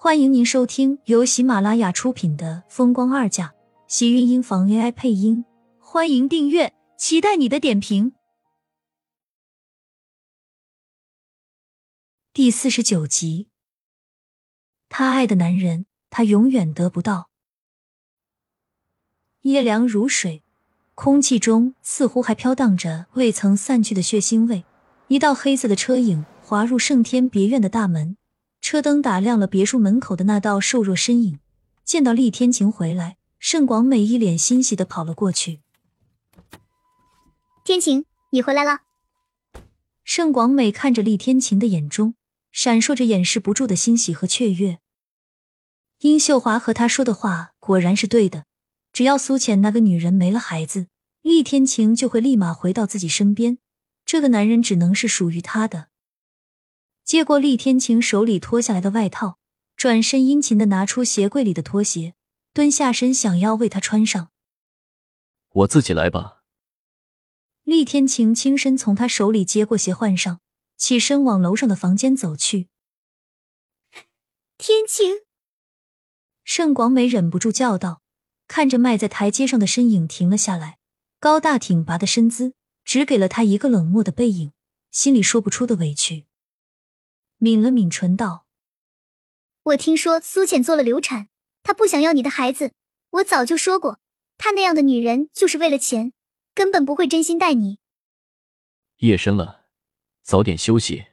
欢迎您收听由喜马拉雅出品的《风光二嫁》，喜运音房 AI 配音。欢迎订阅，期待你的点评。第四十九集，他爱的男人，他永远得不到。夜凉如水，空气中似乎还飘荡着未曾散去的血腥味。一道黑色的车影滑入圣天别院的大门。车灯打亮了别墅门口的那道瘦弱身影，见到厉天晴回来，盛广美一脸欣喜的跑了过去。天晴，你回来了。盛广美看着厉天晴的眼中闪烁着掩饰不住的欣喜和雀跃。殷秀华和他说的话果然是对的，只要苏浅那个女人没了孩子，厉天晴就会立马回到自己身边，这个男人只能是属于他的。接过厉天晴手里脱下来的外套，转身殷勤的拿出鞋柜里的拖鞋，蹲下身想要为他穿上。我自己来吧。厉天晴轻身从他手里接过鞋换上，起身往楼上的房间走去。天晴，盛广美忍不住叫道，看着迈在台阶上的身影停了下来，高大挺拔的身姿只给了他一个冷漠的背影，心里说不出的委屈。抿了抿唇道：“我听说苏浅做了流产，她不想要你的孩子。我早就说过，她那样的女人就是为了钱，根本不会真心待你。”夜深了，早点休息。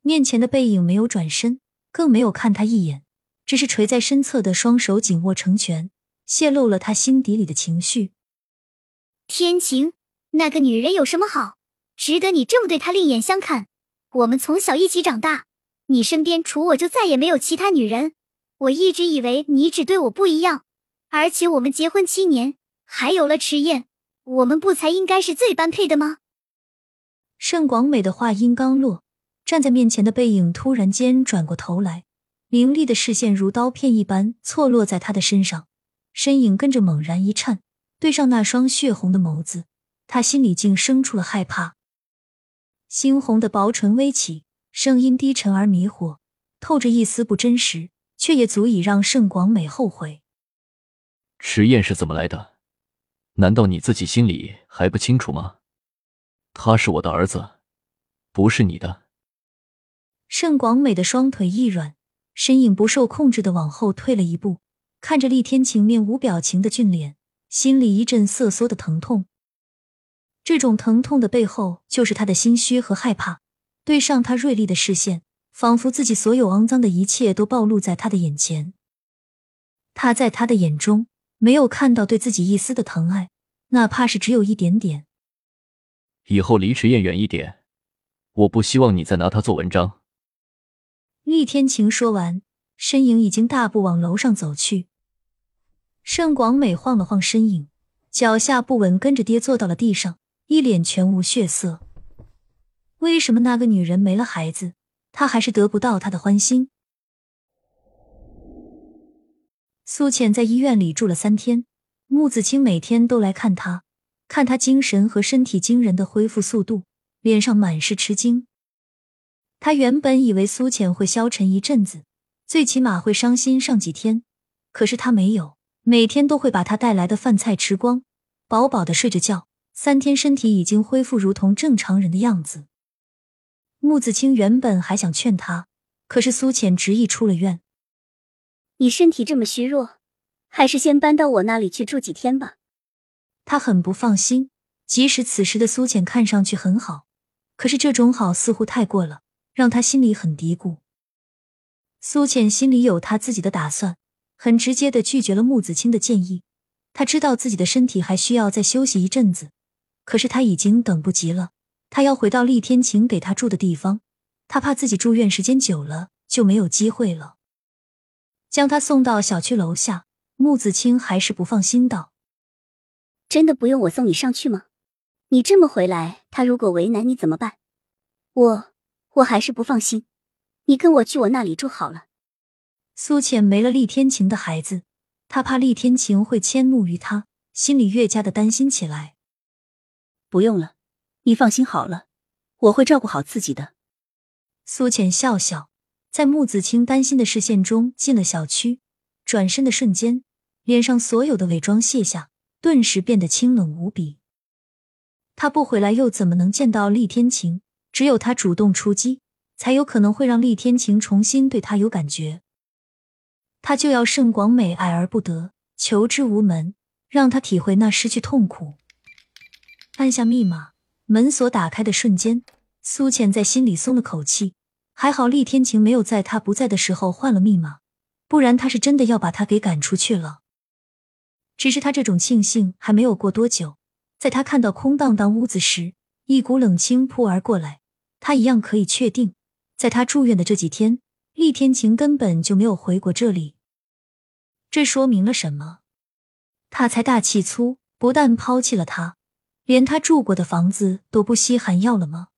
面前的背影没有转身，更没有看他一眼，只是垂在身侧的双手紧握成拳，泄露了他心底里的情绪。天晴，那个女人有什么好，值得你这么对她另眼相看？我们从小一起长大，你身边除我就再也没有其他女人。我一直以为你只对我不一样，而且我们结婚七年，还有了迟燕，我们不才应该是最般配的吗？盛广美的话音刚落，站在面前的背影突然间转过头来，凌厉的视线如刀片一般错落在他的身上，身影跟着猛然一颤，对上那双血红的眸子，他心里竟生出了害怕。猩红的薄唇微起，声音低沉而迷惑，透着一丝不真实，却也足以让盛广美后悔。迟燕是怎么来的？难道你自己心里还不清楚吗？他是我的儿子，不是你的。盛广美的双腿一软，身影不受控制的往后退了一步，看着厉天晴面无表情的俊脸，心里一阵瑟缩的疼痛。这种疼痛的背后，就是他的心虚和害怕。对上他锐利的视线，仿佛自己所有肮脏的一切都暴露在他的眼前。他在他的眼中没有看到对自己一丝的疼爱，哪怕是只有一点点。以后离池燕远一点，我不希望你再拿他做文章。厉天晴说完，身影已经大步往楼上走去。盛广美晃了晃身影，脚下不稳，跟着跌坐到了地上。一脸全无血色。为什么那个女人没了孩子，他还是得不到她的欢心？苏浅在医院里住了三天，穆子清每天都来看她，看她精神和身体惊人的恢复速度，脸上满是吃惊。他原本以为苏浅会消沉一阵子，最起码会伤心上几天，可是他没有，每天都会把他带来的饭菜吃光，饱饱的睡着觉。三天，身体已经恢复如同正常人的样子。穆子清原本还想劝他，可是苏浅执意出了院。你身体这么虚弱，还是先搬到我那里去住几天吧。他很不放心，即使此时的苏浅看上去很好，可是这种好似乎太过了，让他心里很嘀咕。苏浅心里有他自己的打算，很直接的拒绝了穆子清的建议。他知道自己的身体还需要再休息一阵子。可是他已经等不及了，他要回到厉天晴给他住的地方，他怕自己住院时间久了就没有机会了。将他送到小区楼下，穆子清还是不放心道：“真的不用我送你上去吗？你这么回来，他如果为难你怎么办？我我还是不放心，你跟我去我那里住好了。”苏浅没了厉天晴的孩子，他怕厉天晴会迁怒于他，心里越加的担心起来。不用了，你放心好了，我会照顾好自己的。苏浅笑笑，在穆子清担心的视线中进了小区，转身的瞬间，脸上所有的伪装卸下，顿时变得清冷无比。他不回来，又怎么能见到厉天晴？只有他主动出击，才有可能会让厉天晴重新对他有感觉。他就要盛广美爱而不得，求之无门，让他体会那失去痛苦。按下密码，门锁打开的瞬间，苏浅在心里松了口气。还好厉天晴没有在他不在的时候换了密码，不然他是真的要把他给赶出去了。只是他这种庆幸还没有过多久，在他看到空荡荡屋子时，一股冷清扑而过来。他一样可以确定，在他住院的这几天，厉天晴根本就没有回过这里。这说明了什么？他财大气粗，不但抛弃了他，连他住过的房子都不稀罕要了吗？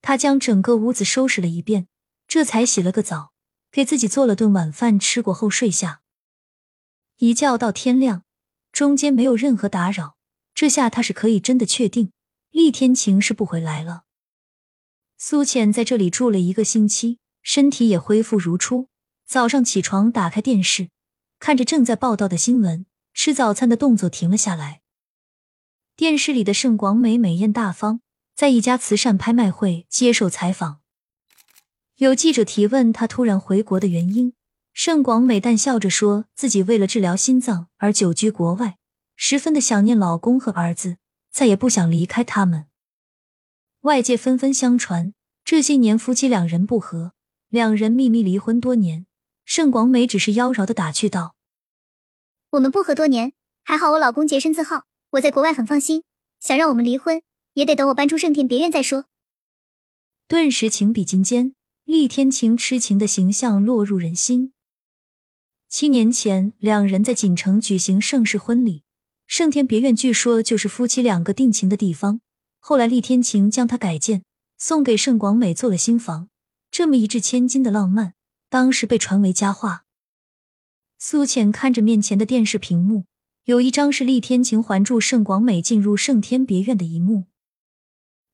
他将整个屋子收拾了一遍，这才洗了个澡，给自己做了顿晚饭，吃过后睡下，一觉到天亮，中间没有任何打扰。这下他是可以真的确定，厉天晴是不回来了。苏浅在这里住了一个星期，身体也恢复如初。早上起床，打开电视，看着正在报道的新闻，吃早餐的动作停了下来。电视里的盛广美美艳大方。在一家慈善拍卖会接受采访，有记者提问他突然回国的原因，盛广美淡笑着说自己为了治疗心脏而久居国外，十分的想念老公和儿子，再也不想离开他们。外界纷纷相传这些年夫妻两人不和，两人秘密离婚多年。盛广美只是妖娆的打趣道：“我们不和多年，还好我老公洁身自好，我在国外很放心，想让我们离婚。”也得等我搬出圣天别院再说。顿时情比金坚，厉天晴痴情的形象落入人心。七年前，两人在锦城举行盛世婚礼，圣天别院据说就是夫妻两个定情的地方。后来，厉天晴将它改建，送给盛广美做了新房。这么一掷千金的浪漫，当时被传为佳话。苏浅看着面前的电视屏幕，有一张是厉天晴环住盛广美进入盛天别院的一幕。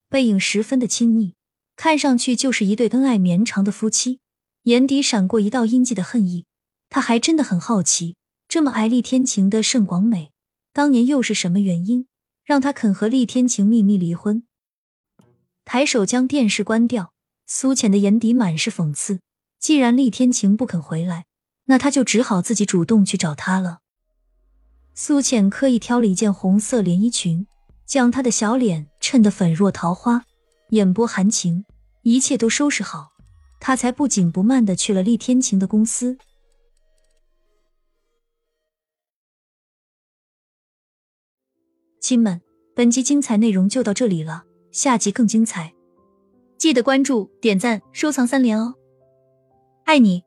背影十分的亲昵，看上去就是一对恩爱绵长的夫妻，眼底闪过一道阴寂的恨意。他还真的很好奇，这么爱厉天晴的盛广美，当年又是什么原因让他肯和厉天晴秘密离婚？抬手将电视关掉，苏浅的眼底满是讽刺。既然厉天晴不肯回来，那他就只好自己主动去找他了。苏浅刻意挑了一件红色连衣裙。将她的小脸衬得粉若桃花，眼波含情，一切都收拾好，她才不紧不慢的去了厉天晴的公司。亲们，本集精彩内容就到这里了，下集更精彩，记得关注、点赞、收藏三连哦，爱你！